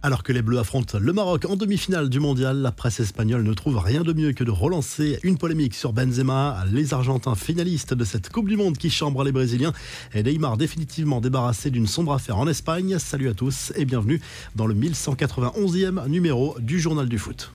Alors que les Bleus affrontent le Maroc en demi-finale du mondial, la presse espagnole ne trouve rien de mieux que de relancer une polémique sur Benzema, les Argentins finalistes de cette Coupe du Monde qui chambre les Brésiliens et Neymar définitivement débarrassé d'une sombre affaire en Espagne. Salut à tous et bienvenue dans le 1191e numéro du Journal du Foot.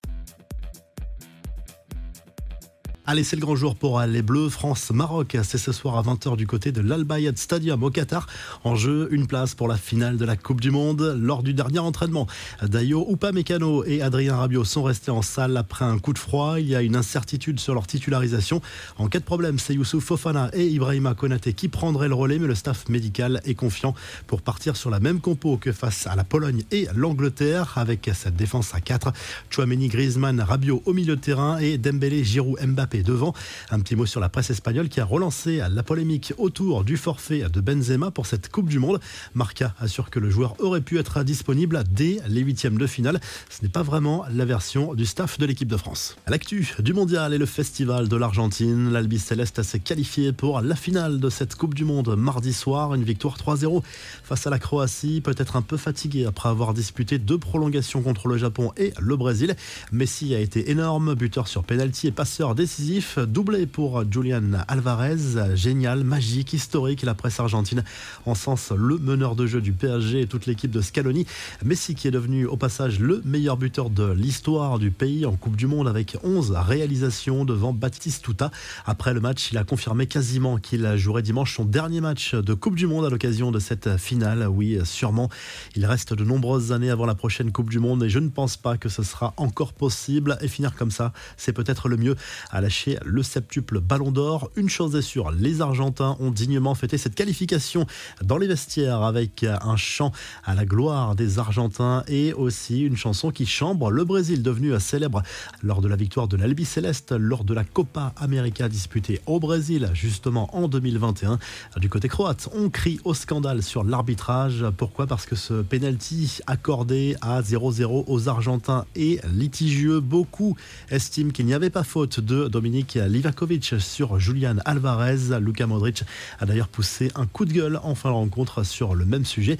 Allez, c'est le grand jour pour les Bleus. France-Maroc, c'est ce soir à 20h du côté de l'Al-Bayad Stadium au Qatar. En jeu, une place pour la finale de la Coupe du Monde. Lors du dernier entraînement, Dayo Upamecano et Adrien Rabiot sont restés en salle après un coup de froid. Il y a une incertitude sur leur titularisation. En cas de problème, c'est Youssouf Fofana et Ibrahima Konaté qui prendraient le relais, mais le staff médical est confiant pour partir sur la même compo que face à la Pologne et l'Angleterre avec cette défense à 4. Chouameni, Griezmann, Rabiot au milieu de terrain et Dembélé, Giroud, Mbappé devant. Un petit mot sur la presse espagnole qui a relancé la polémique autour du forfait de Benzema pour cette Coupe du Monde. Marca assure que le joueur aurait pu être disponible dès les huitièmes de finale. Ce n'est pas vraiment la version du staff de l'équipe de France. L'actu du mondial et le festival de l'Argentine. L'Albi Céleste s'est qualifié pour la finale de cette Coupe du Monde mardi soir. Une victoire 3-0 face à la Croatie. Peut-être un peu fatigué après avoir disputé deux prolongations contre le Japon et le Brésil. Messi a été énorme, buteur sur penalty et passeur décisif doublé pour Julian Alvarez. Génial, magique, historique. La presse argentine encense le meneur de jeu du PSG et toute l'équipe de Scaloni. Messi qui est devenu au passage le meilleur buteur de l'histoire du pays en Coupe du Monde avec 11 réalisations devant Batistuta. Après le match, il a confirmé quasiment qu'il jouerait dimanche son dernier match de Coupe du Monde à l'occasion de cette finale. Oui, sûrement. Il reste de nombreuses années avant la prochaine Coupe du Monde et je ne pense pas que ce sera encore possible. Et finir comme ça, c'est peut-être le mieux à la le septuple Ballon d'Or. Une chose est sûre, les Argentins ont dignement fêté cette qualification dans les vestiaires avec un chant à la gloire des Argentins et aussi une chanson qui chambre le Brésil devenu célèbre lors de la victoire de l'Albi Céleste lors de la Copa América disputée au Brésil justement en 2021. Du côté croate, on crie au scandale sur l'arbitrage. Pourquoi? Parce que ce penalty accordé à 0-0 aux Argentins est litigieux. Beaucoup estiment qu'il n'y avait pas faute de Dominique Livakovic sur Julian Alvarez. Luka Modric a d'ailleurs poussé un coup de gueule en fin de rencontre sur le même sujet.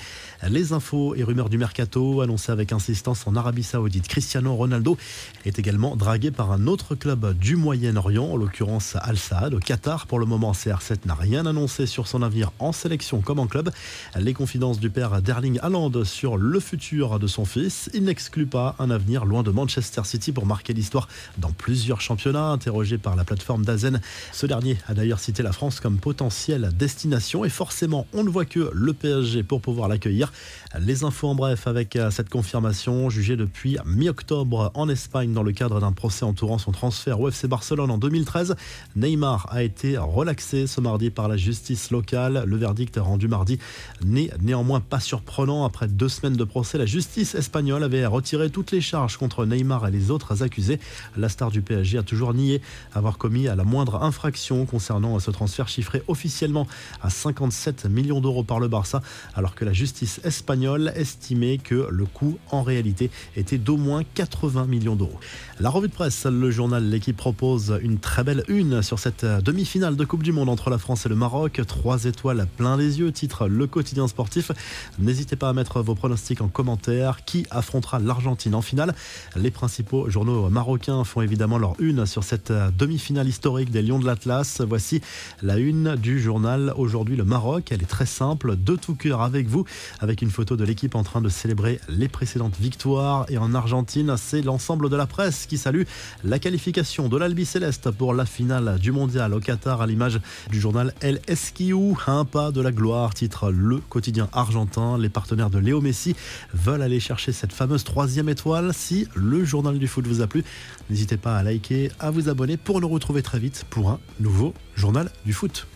Les infos et rumeurs du mercato annoncées avec insistance en Arabie Saoudite. Cristiano Ronaldo est également dragué par un autre club du Moyen-Orient, en l'occurrence Al Saad au Qatar. Pour le moment, CR7 n'a rien annoncé sur son avenir en sélection comme en club. Les confidences du père d'Erling Haaland sur le futur de son fils. Il n'exclut pas un avenir loin de Manchester City pour marquer l'histoire dans plusieurs championnats. Interrogé par la plateforme Dazen. Ce dernier a d'ailleurs cité la France comme potentielle destination et forcément on ne voit que le PSG pour pouvoir l'accueillir. Les infos en bref avec euh, cette confirmation jugée depuis mi-octobre en Espagne dans le cadre d'un procès entourant son transfert au FC Barcelone en 2013. Neymar a été relaxé ce mardi par la justice locale. Le verdict rendu mardi n'est néanmoins pas surprenant. Après deux semaines de procès, la justice espagnole avait retiré toutes les charges contre Neymar et les autres accusés. La star du PSG a toujours nié avoir commis à la moindre infraction concernant ce transfert chiffré officiellement à 57 millions d'euros par le Barça, alors que la justice espagnole estimait que le coût en réalité était d'au moins 80 millions d'euros. La revue de presse, le journal L'équipe propose une très belle une sur cette demi-finale de Coupe du Monde entre la France et le Maroc. Trois étoiles plein les yeux, titre Le quotidien sportif. N'hésitez pas à mettre vos pronostics en commentaire. Qui affrontera l'Argentine en finale? Les principaux journaux marocains font évidemment leur une sur cette demi-finale historique des Lions de l'Atlas. Voici la une du journal aujourd'hui le Maroc. Elle est très simple, de tout cœur avec vous, avec une photo de l'équipe en train de célébrer les précédentes victoires. Et en Argentine, c'est l'ensemble de la presse qui salue la qualification de l'Albi Céleste pour la finale du mondial au Qatar à l'image du journal El Esquiou. Un pas de la gloire, titre le quotidien argentin. Les partenaires de Léo Messi veulent aller chercher cette fameuse troisième étoile. Si le journal du foot vous a plu, n'hésitez pas à liker, à vous abonner pour nous retrouver très vite pour un nouveau journal du foot.